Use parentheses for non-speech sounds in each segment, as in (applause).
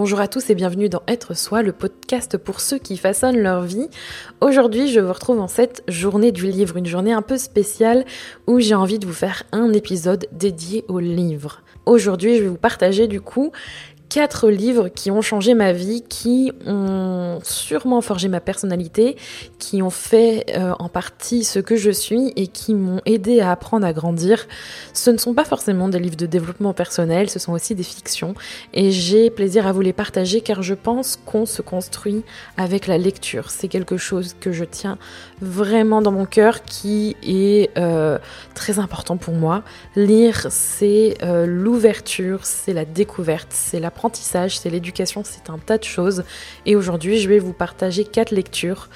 Bonjour à tous et bienvenue dans Être Soi, le podcast pour ceux qui façonnent leur vie. Aujourd'hui, je vous retrouve en cette journée du livre, une journée un peu spéciale où j'ai envie de vous faire un épisode dédié au livre. Aujourd'hui, je vais vous partager du coup quatre livres qui ont changé ma vie, qui ont sûrement forgé ma personnalité, qui ont fait euh, en partie ce que je suis et qui m'ont aidé à apprendre à grandir. Ce ne sont pas forcément des livres de développement personnel, ce sont aussi des fictions et j'ai plaisir à vous les partager car je pense qu'on se construit avec la lecture. C'est quelque chose que je tiens vraiment dans mon cœur qui est euh, très important pour moi. Lire, c'est euh, l'ouverture, c'est la découverte, c'est la c'est l'éducation, c'est un tas de choses. Et aujourd'hui, je vais vous partager quatre lectures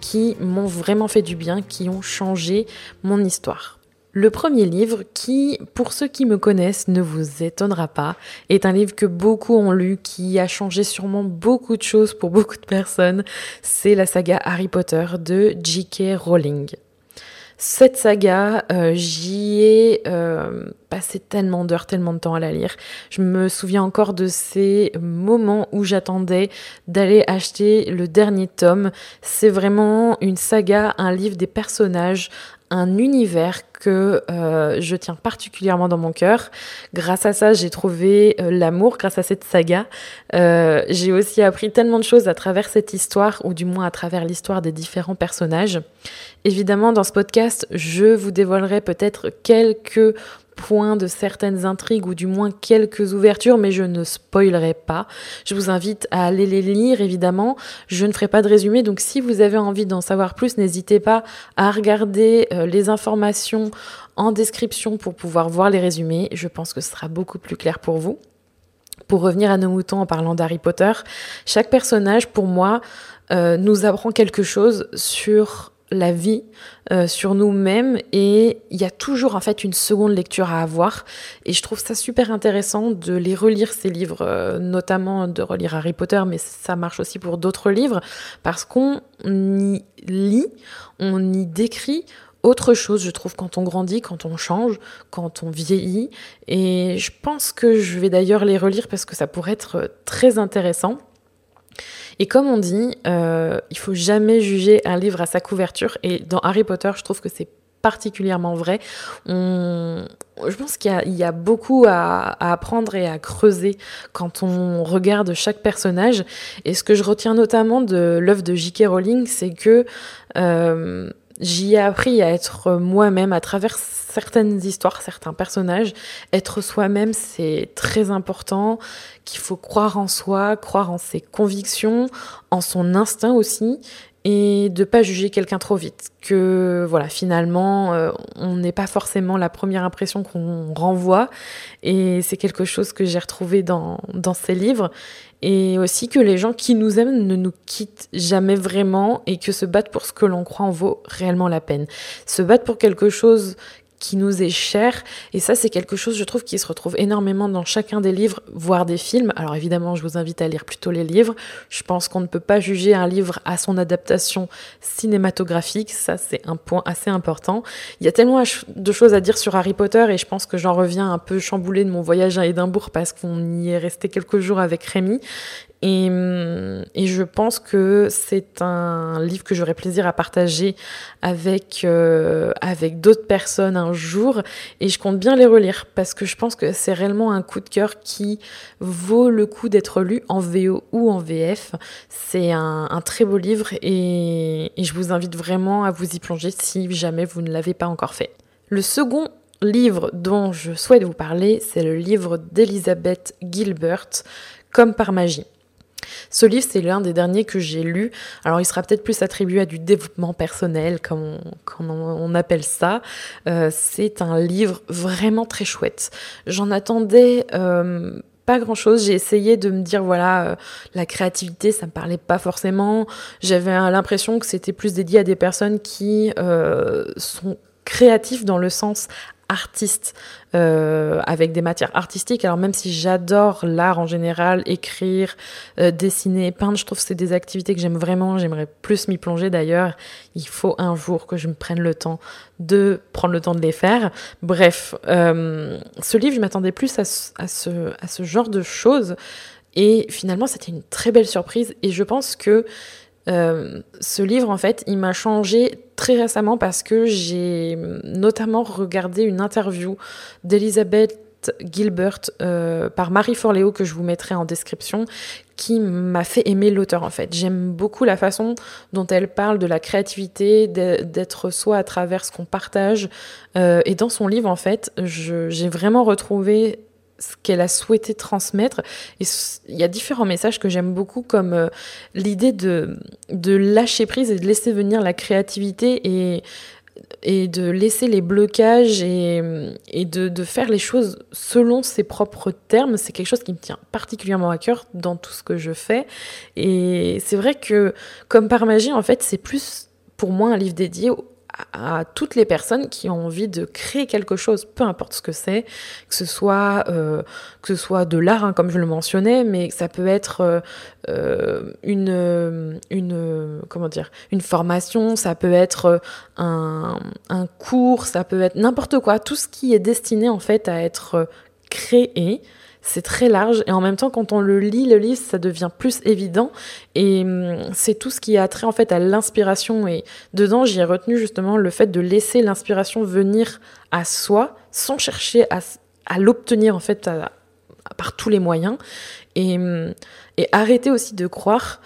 qui m'ont vraiment fait du bien, qui ont changé mon histoire. Le premier livre, qui, pour ceux qui me connaissent, ne vous étonnera pas, est un livre que beaucoup ont lu, qui a changé sûrement beaucoup de choses pour (laughs) beaucoup de personnes. C'est la saga Harry Potter de J.K. Rowling. Cette saga, euh, j'y ai euh, passé tellement d'heures, tellement de temps à la lire. Je me souviens encore de ces moments où j'attendais d'aller acheter le dernier tome. C'est vraiment une saga, un livre des personnages, un univers que euh, je tiens particulièrement dans mon cœur. Grâce à ça, j'ai trouvé euh, l'amour grâce à cette saga. Euh, j'ai aussi appris tellement de choses à travers cette histoire, ou du moins à travers l'histoire des différents personnages. Évidemment, dans ce podcast, je vous dévoilerai peut-être quelques point de certaines intrigues ou du moins quelques ouvertures, mais je ne spoilerai pas. Je vous invite à aller les lire, évidemment. Je ne ferai pas de résumé, donc si vous avez envie d'en savoir plus, n'hésitez pas à regarder euh, les informations en description pour pouvoir voir les résumés. Je pense que ce sera beaucoup plus clair pour vous. Pour revenir à nos moutons en parlant d'Harry Potter, chaque personnage, pour moi, euh, nous apprend quelque chose sur la vie euh, sur nous-mêmes et il y a toujours en fait une seconde lecture à avoir et je trouve ça super intéressant de les relire ces livres euh, notamment de relire Harry Potter mais ça marche aussi pour d'autres livres parce qu'on y lit on y décrit autre chose, je trouve, quand on grandit, quand on change, quand on vieillit. Et je pense que je vais d'ailleurs les relire parce que ça pourrait être très intéressant. Et comme on dit, euh, il faut jamais juger un livre à sa couverture. Et dans Harry Potter, je trouve que c'est particulièrement vrai. On, je pense qu'il y, y, a beaucoup à, à, apprendre et à creuser quand on regarde chaque personnage. Et ce que je retiens notamment de l'œuvre de J.K. Rowling, c'est que euh, j'y ai appris à être moi-même à travers certaines histoires, certains personnages. Être soi-même, c'est très important, qu'il faut croire en soi, croire en ses convictions, en son instinct aussi, et de pas juger quelqu'un trop vite. Que voilà, finalement, euh, on n'est pas forcément la première impression qu'on renvoie, et c'est quelque chose que j'ai retrouvé dans, dans ces livres et aussi que les gens qui nous aiment ne nous quittent jamais vraiment et que se battre pour ce que l'on croit en vaut réellement la peine. Se battre pour quelque chose qui nous est cher. Et ça, c'est quelque chose, je trouve, qui se retrouve énormément dans chacun des livres, voire des films. Alors évidemment, je vous invite à lire plutôt les livres. Je pense qu'on ne peut pas juger un livre à son adaptation cinématographique. Ça, c'est un point assez important. Il y a tellement de choses à dire sur Harry Potter et je pense que j'en reviens un peu chamboulé de mon voyage à Édimbourg parce qu'on y est resté quelques jours avec Rémi. Et, je pense que c'est un livre que j'aurais plaisir à partager avec, euh, avec d'autres personnes un jour. Et je compte bien les relire parce que je pense que c'est réellement un coup de cœur qui vaut le coup d'être lu en VO ou en VF. C'est un, très beau livre et, et je vous invite vraiment à vous y plonger si jamais vous ne l'avez pas encore fait. Le second livre dont je souhaite vous parler, c'est le livre d'Elizabeth Gilbert, Comme par magie. Ce livre, c'est l'un des derniers que j'ai lu. Alors, il sera peut-être plus attribué à du développement personnel, comme on, appelle ça. Euh, c'est un livre vraiment très chouette. J'en attendais... Euh, pas grand chose. J'ai essayé de me dire voilà, euh, la créativité, ça me parlait pas forcément. J'avais l'impression que c'était plus dédié à des personnes qui sont créatifs dans le sens artiste euh, avec des matières artistiques. Alors même si j'adore l'art en général, écrire, euh, dessiner, peindre, je trouve que c'est des activités que j'aime vraiment. J'aimerais plus m'y plonger d'ailleurs. Il faut un jour que je me prenne le temps de prendre le temps de les faire. Bref, euh, ce livre, je m'attendais plus à ce, à, ce, à ce genre de choses. Et finalement, c'était une très belle surprise. Et je pense que euh, ce livre, en fait, il m'a changé très récemment parce que j'ai notamment regardé une interview d'Elisabeth Gilbert euh, par Marie Forleo que je vous mettrai en description qui m'a fait aimer l'auteur en fait. J'aime beaucoup la façon dont elle parle de la créativité, d'être soi à travers ce qu'on partage. Euh, et dans son livre en fait, j'ai vraiment retrouvé ce qu'elle a souhaité transmettre. Et il y a différents messages que j'aime beaucoup, comme euh, l'idée de, de lâcher prise et de laisser venir la créativité et, et de laisser les blocages et, et de, de, faire les choses selon ses propres termes. C'est quelque chose qui me tient particulièrement à cœur dans tout ce que je fais. Et c'est vrai que, comme par magie, en fait, c'est plus pour moi un livre dédié à toutes les personnes qui ont envie de créer quelque chose, peu importe ce que c'est, que ce soit euh, que ce soit de l'art, hein, comme je le mentionnais, mais ça peut être euh, euh, une comment dire une formation, ça peut être un, un cours, ça peut être n'importe quoi, tout ce qui est destiné en fait à être créé c'est très large et en même temps quand on le lit le livre ça devient plus évident et hum, c'est tout ce qui a trait en fait à l'inspiration et dedans j'ai retenu justement le fait de laisser l'inspiration venir à soi sans chercher à, l'obtenir en fait par tous les moyens et, hum, arrêter aussi de croire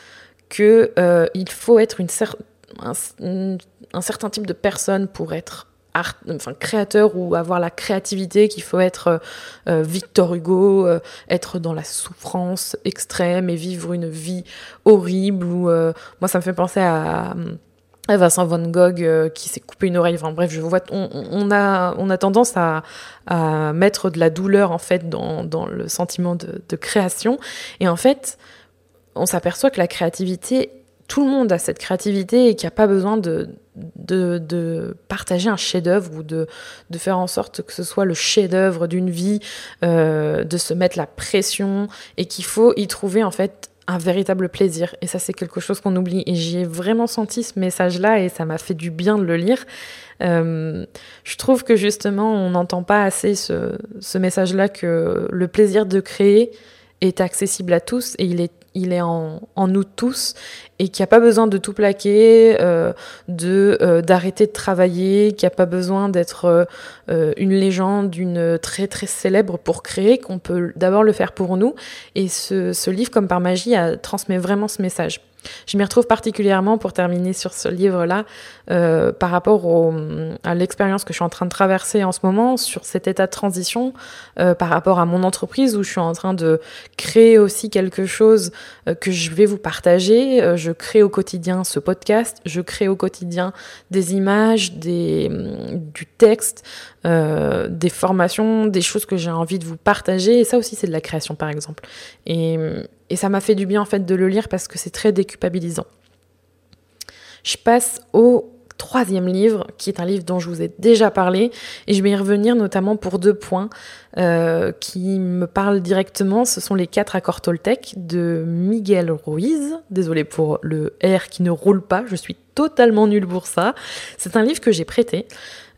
que euh, faut être une un certain type de personne pour être enfin, créateur ou avoir la créativité qu'il faut être euh, euh, Victor Hugo, euh, être dans la souffrance extrême et vivre une vie horrible. Ou moi, ça me fait penser à, Vincent Van Gogh qui s'est coupé une oreille. Enfin bref, je vois, on, a, on a tendance à, à, mettre de la douleur en fait dans, dans le sentiment de, de création. Et en fait, on s'aperçoit que la créativité tout le monde a cette créativité et qu'il n'y a pas besoin de, de, partager un chef-d'œuvre ou de, de, faire en sorte que ce soit le chef-d'œuvre d'une vie, euh, de se mettre la pression et qu'il faut y trouver en fait un véritable plaisir. Et ça, c'est quelque chose qu'on oublie. Et j'y ai vraiment senti ce message-là et ça m'a fait du bien de le lire. Euh, je trouve que justement, on n'entend pas assez ce, ce message-là que le plaisir de créer est accessible à tous et il est il est en, nous tous et qu'il n'y a pas besoin de tout plaquer, euh, de euh, d'arrêter de travailler, qu'il n'y a pas besoin d'être euh, une légende, une très très célèbre pour créer, qu'on peut d'abord le faire pour nous. Et ce, livre, comme par magie, a, transmet vraiment ce message. Je m'y retrouve particulièrement pour terminer sur ce livre-là euh, par rapport à l'expérience que je suis en train de traverser en ce moment sur cet état de transition euh, par rapport à mon entreprise où je suis en train de créer aussi quelque chose euh, que je vais vous partager. Je crée au quotidien ce podcast, je crée au quotidien des images, des, du texte, euh, des formations, des choses que j'ai envie de vous partager. Et ça aussi, c'est de la création, par exemple. Et, et ça m'a fait du bien, en fait, de le lire parce que c'est très déculpabilisant. Je passe au troisième livre, qui est un livre dont je vous ai déjà parlé, et je vais y revenir notamment pour deux points euh, qui me parlent directement. Ce sont les quatre accords Toltec de Miguel Ruiz. Désolé pour le R qui ne roule pas, je suis totalement nulle pour ça. C'est un livre que j'ai prêté.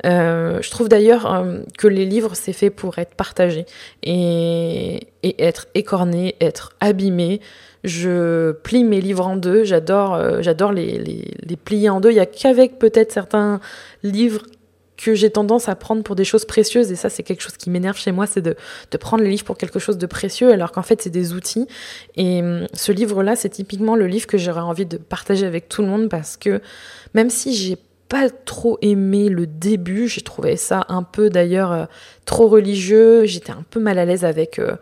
Euh, je trouve d'ailleurs euh, que les livres, c'est fait pour être partagé et, être écorné, être abîmé. Je plie mes livres en deux. J'adore, euh, les, plier en deux. Il y a qu'avec peut-être certains livres que j'ai tendance à prendre pour des choses précieuses, et ça c'est quelque chose qui m'énerve chez moi, c'est de, de, prendre les livres pour quelque chose de précieux, alors qu'en fait c'est des outils. Et hum, ce livre-là, c'est typiquement le livre que j'aurais envie de partager avec tout le monde, parce que même si j'ai pas trop aimé le début, j'ai trouvé ça un peu d'ailleurs euh, trop religieux, j'étais un peu mal à l'aise avec... Euh,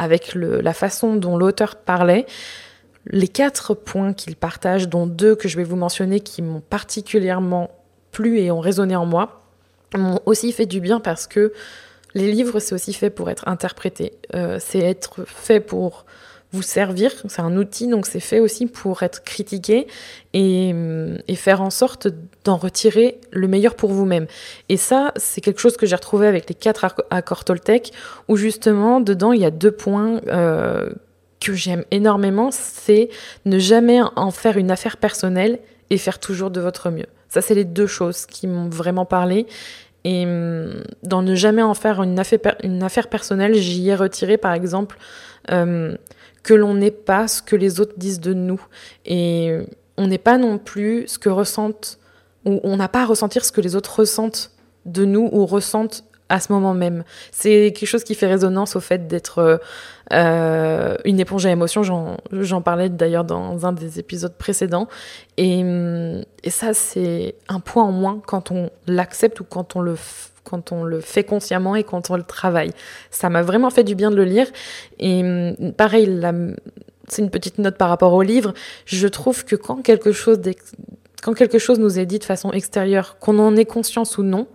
avec le, la façon dont l'auteur parlait. Les quatre points qu'il partage, dont deux que je vais vous mentionner qui m'ont particulièrement plu et ont résonné en moi, m'ont aussi fait du bien parce que les livres, c'est aussi fait pour être interprété. Euh, c'est être fait pour vous servir. C'est un outil, donc c'est fait aussi pour être critiqué et, faire en sorte d'en retirer le meilleur pour vous-même. Et ça, c'est quelque chose que j'ai retrouvé avec les quatre accords Toltec, où justement, dedans, il y a deux points euh, que j'aime énormément, c'est ne jamais en faire une affaire personnelle et faire toujours de votre mieux. Ça, c'est les deux choses qui m'ont vraiment parlé. Et dans ne jamais en faire une affaire, une affaire personnelle, j'y ai retiré, par exemple, euh, que l'on n'est pas ce que les autres disent de nous. Et on n'est pas non plus ce que ressentent, ou on n'a pas à ressentir ce que les autres ressentent de nous ou ressentent à ce moment même. C'est quelque chose qui fait résonance au fait d'être euh, une éponge à émotions. J'en parlais d'ailleurs dans un des épisodes précédents. Et, et ça, c'est un point en moins quand on l'accepte ou quand on le quand on le fait consciemment et quand on le travaille. Ça m'a vraiment fait du bien de le lire. Et hum, pareil, c'est une petite note par rapport au livre. Je trouve que quand quelque chose, quand quelque chose nous est dit de façon extérieure, qu'on en ait conscience ou non,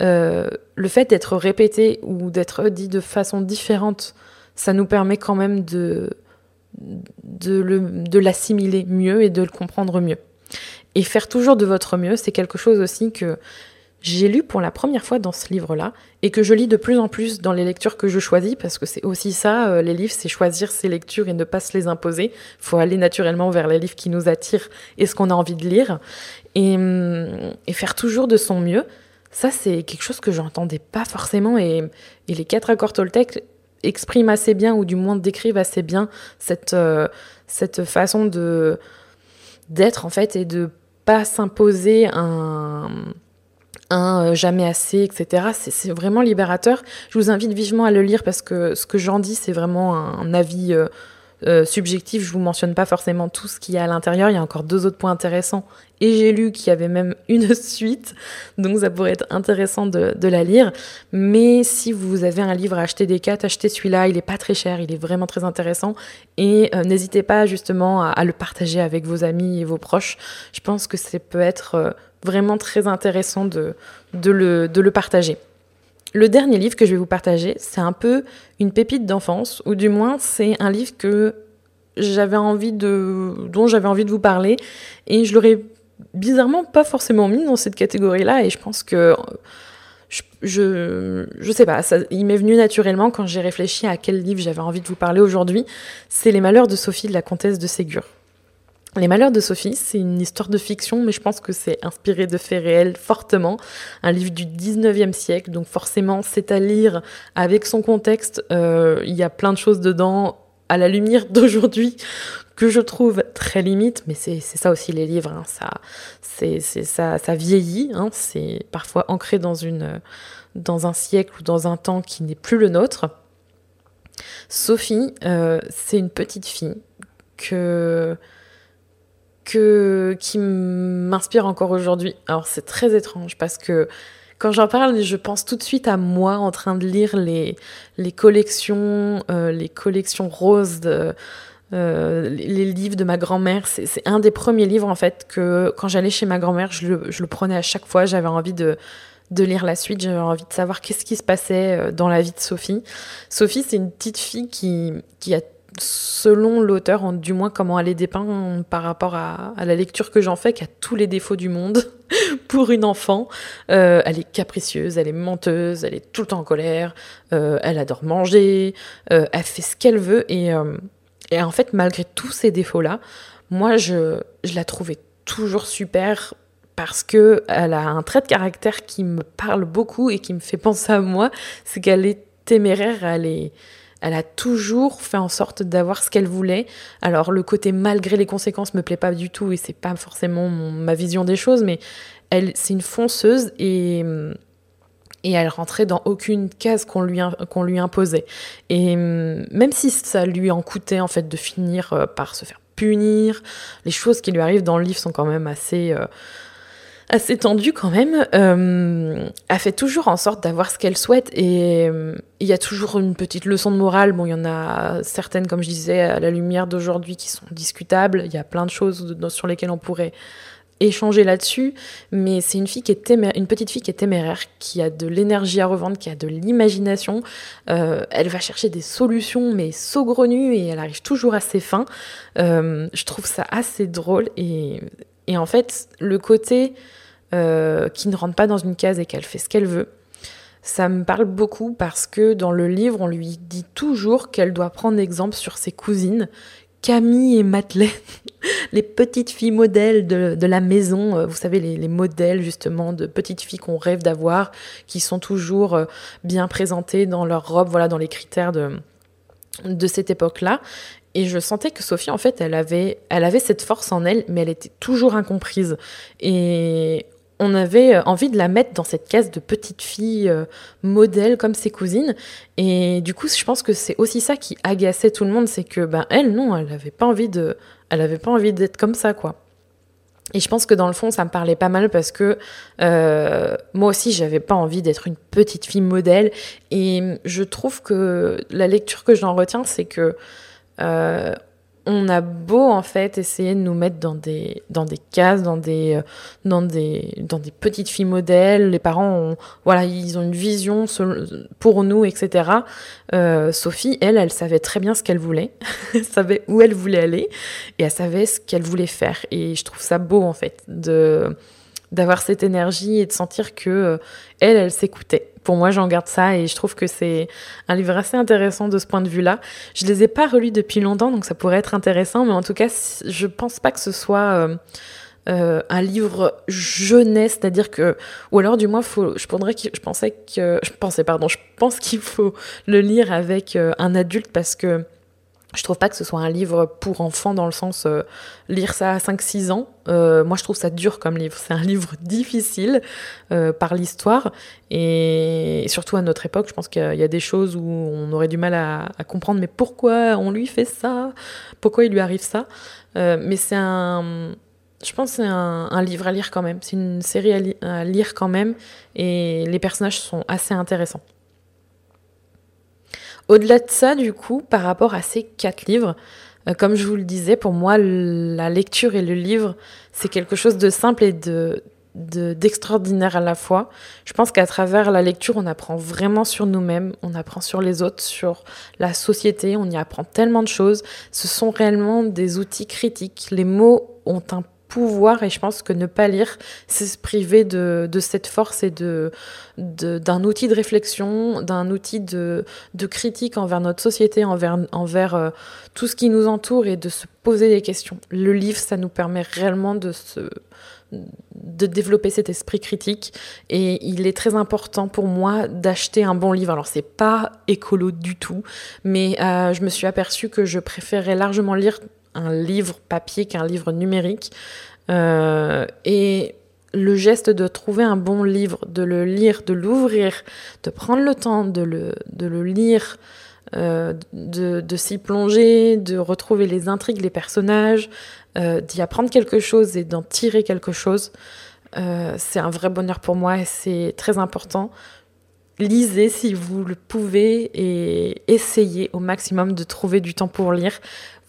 euh, le fait d'être répété ou d'être dit de façon différente, ça nous permet quand même de, de l'assimiler mieux et de le comprendre mieux. Et faire toujours de votre mieux, c'est quelque chose aussi que j'ai lu pour la première fois dans ce livre-là et que je lis de plus en plus dans les lectures que je choisis parce que c'est aussi ça, euh, les livres, c'est choisir ses lectures et ne pas se les imposer. Il faut aller naturellement vers les livres qui nous attirent et ce qu'on a envie de lire et, hum, et, faire toujours de son mieux. Ça, c'est quelque chose que j'entendais pas forcément et, les quatre accords Toltec expriment assez bien ou du moins décrivent assez bien cette, euh, cette façon de d'être en fait et de pas s'imposer un un euh, jamais assez, etc. C'est vraiment libérateur. Je vous invite vivement à le lire parce que ce que j'en dis, c'est vraiment un, avis euh, euh, subjectif. Je vous mentionne pas forcément tout ce qu'il y a à l'intérieur. Il y a encore deux autres points intéressants. Et j'ai lu qu'il y avait même (laughs) une suite, donc ça pourrait être intéressant de, la lire. Mais si vous avez un livre à acheter des quatre, achetez celui-là. Il est pas très cher, il est vraiment très intéressant. Et n'hésitez pas justement à, le partager avec vos amis et vos proches. Je pense que ça peut être vraiment très intéressant de, de, le, de le partager. Le dernier livre que je vais vous partager, c'est un peu une pépite d'enfance, ou du moins c'est un livre dont j'avais envie de vous parler, et je l'aurais bizarrement pas forcément mis dans cette catégorie-là, et je pense que je, je, je sais pas, ça, il m'est venu naturellement quand j'ai réfléchi à quel livre j'avais envie de vous parler aujourd'hui. C'est Les Malheurs de Sophie de la comtesse de Ségur. Les Malheurs de Sophie, c'est une histoire de fiction, mais je pense que c'est inspiré de faits réels fortement. Un livre du 19e siècle, donc forcément c'est à lire avec son contexte. Euh, il y a plein de choses dedans à la lumière (laughs) d'aujourd'hui que je trouve très limite, mais c'est ça aussi les livres, hein. ça, vieillit, hein. c'est parfois ancré dans un siècle ou dans un temps qui n'est plus le nôtre. Sophie, euh, c'est une petite fille que que, qui m'inspire encore aujourd'hui. Alors c'est très étrange parce que quand j'en parle, je pense tout de suite à moi en train de lire les, les collections, euh, les collections roses, de, euh, les livres de ma grand-mère. C'est un des premiers livres en fait que quand j'allais chez ma grand-mère, je le, je le, prenais à chaque fois. J'avais envie de, de lire la suite. J'avais envie de savoir qu'est-ce qui se passait euh, dans la vie de Sophie. Sophie, c'est une petite fille qui, qui a selon l'auteur, du moins comment elle est dépeinte par rapport à, la lecture que j'en fais, qui a tous les défauts du monde (laughs) pour une enfant. Euh, elle est capricieuse, elle est menteuse, elle est tout le temps en colère, euh, elle adore manger, euh, elle fait ce qu'elle veut. Et, et, en fait, malgré tous ces défauts-là, moi, je, je la trouvais toujours super parce que elle a un trait de caractère qui me parle beaucoup et qui me fait (laughs) penser à moi, c'est qu'elle est téméraire, elle est elle a toujours fait en sorte d'avoir ce qu'elle voulait. Alors le côté malgré les conséquences me plaît pas du tout et c'est pas forcément ma vision des choses, mais elle c'est une fonceuse et et elle rentrait dans aucune case qu'on lui, lui imposait. Et même si ça lui en coûtait en fait de finir euh, par se faire punir, les choses qui lui arrivent dans le livre sont quand même assez euh, assez tendue quand même, euh, a fait toujours en sorte d'avoir ce qu'elle souhaite et euh, il y a toujours une petite leçon de morale. Bon, il y en a certaines, comme je disais, à la lumière d'aujourd'hui qui sont discutables. Il y a plein de choses sur lesquelles on pourrait échanger là-dessus, mais c'est une fille qui est une petite fille qui est téméraire, qui a de l'énergie à revendre, qui a de l'imagination. Euh, elle va chercher des solutions, mais saugrenues, et elle arrive toujours à ses fins. Euh, je trouve ça assez drôle et, et en fait, le côté euh, qui ne rentre pas dans une case et qu'elle fait ce qu'elle veut, ça me parle beaucoup parce que dans le livre, on lui dit toujours qu'elle doit prendre exemple sur ses cousines, Camille et Madeleine, (laughs) les petites filles modèles de, la maison, euh, vous savez, les, modèles justement de petites filles qu'on rêve d'avoir, qui sont toujours euh, bien présentées dans leur robe, voilà, dans les critères de, de cette époque-là. Et je sentais que Sophie, en fait, elle avait, elle avait cette force en elle, mais elle était toujours incomprise. Et on avait envie de la mettre dans cette case de petite fille euh, modèle comme ses cousines. Et du coup, je pense que c'est aussi ça qui agaçait tout le monde, c'est que ben elle, non, elle n'avait pas envie de, elle avait pas envie d'être comme ça, quoi. Et je pense que dans le fond, ça me parlait pas mal parce que euh, moi aussi, j'avais pas envie d'être une petite fille modèle. Et je trouve que la lecture que j'en retiens, c'est que euh, on a beau en fait essayer de nous mettre dans des dans des cases, dans des euh, dans des dans des petites filles modèles. Les parents ont voilà ils ont une vision pour nous etc. Euh, Sophie elle elle savait très bien ce qu'elle voulait, (laughs) elle savait où elle voulait aller et elle savait ce qu'elle voulait faire et je trouve ça beau en fait de d'avoir cette énergie et de sentir que euh, elle elle s'écoutait pour moi, j'en garde ça et je trouve que c'est un livre assez intéressant de ce point de vue-là. Je les ai pas relus depuis longtemps, donc ça pourrait être intéressant, mais en tout cas, je pense pas que ce soit euh, euh, un livre jeunesse, c'est-à-dire que, ou alors du moins, faut, je, pensais que, je pensais, pardon, je pense qu'il faut le lire avec un adulte parce que je trouve pas que ce soit un livre pour enfants dans le sens euh, lire ça à 5-6 ans. Euh, moi, je trouve ça dur comme livre. C'est un livre (laughs) difficile euh, par l'histoire et, surtout à notre époque, je pense qu'il y, a des choses où on aurait du mal à, comprendre. Mais pourquoi on lui fait ça? Pourquoi il lui arrive ça? Mais c'est un, je pense c'est un, livre à lire quand même. C'est une série à lire quand même et les personnages sont assez intéressants. Au-delà de ça, du coup, par rapport à ces quatre livres, euh, comme je vous le disais, pour moi, la lecture et le livre, c'est quelque chose de simple et de d'extraordinaire à la fois. Je pense qu'à travers la lecture, on apprend vraiment sur nous-mêmes, on apprend sur les autres, sur la société, on y apprend tellement de choses. Ce sont réellement des outils critiques. Les mots ont un et je pense que ne pas lire, c'est se priver de, cette force et de, d'un outil de réflexion, d'un outil de, critique envers notre société, envers, envers euh, tout ce qui nous entoure et de se poser des questions. Le livre, ça nous permet réellement de se de développer cet esprit critique et il est très important pour moi d'acheter un bon livre. Alors c'est pas écolo du tout, mais euh, je me suis aperçue que je préférais largement lire un livre papier qu'un livre numérique. Euh, et le geste de trouver un bon livre, de le lire, de l'ouvrir, de prendre le temps de le, de le lire, euh, de, de s'y plonger, de retrouver les intrigues, les personnages, euh, d'y apprendre quelque chose et d'en tirer quelque chose, c'est un vrai bonheur pour moi et c'est très important. Lisez si vous le pouvez et essayez au maximum de trouver du temps pour lire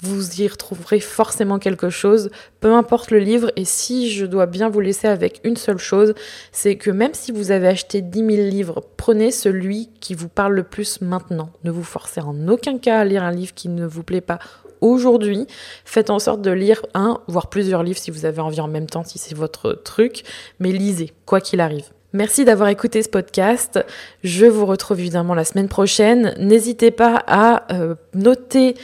vous y retrouverez forcément quelque chose, peu importe le livre. Et si je dois bien vous laisser avec une seule chose, c'est que même si vous avez acheté 10 000 livres, prenez celui qui vous parle le plus maintenant. Ne vous forcez en aucun cas à lire un livre qui ne vous plaît pas aujourd'hui. Faites en sorte de lire un, voire plusieurs livres si vous avez envie en même temps, si c'est votre truc. Mais lisez, quoi qu'il arrive. Merci d'avoir écouté ce podcast. Je vous retrouve évidemment la semaine prochaine. N'hésitez pas à euh, noter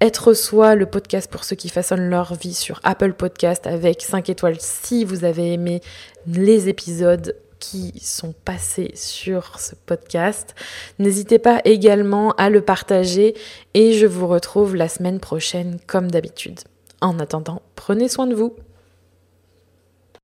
être soi, le podcast pour ceux qui façonnent leur vie sur Apple Podcast avec 5 étoiles si vous avez aimé les épisodes qui sont passés sur ce podcast. N'hésitez pas également à le partager et je vous retrouve la semaine prochaine comme d'habitude. En attendant, prenez soin de vous.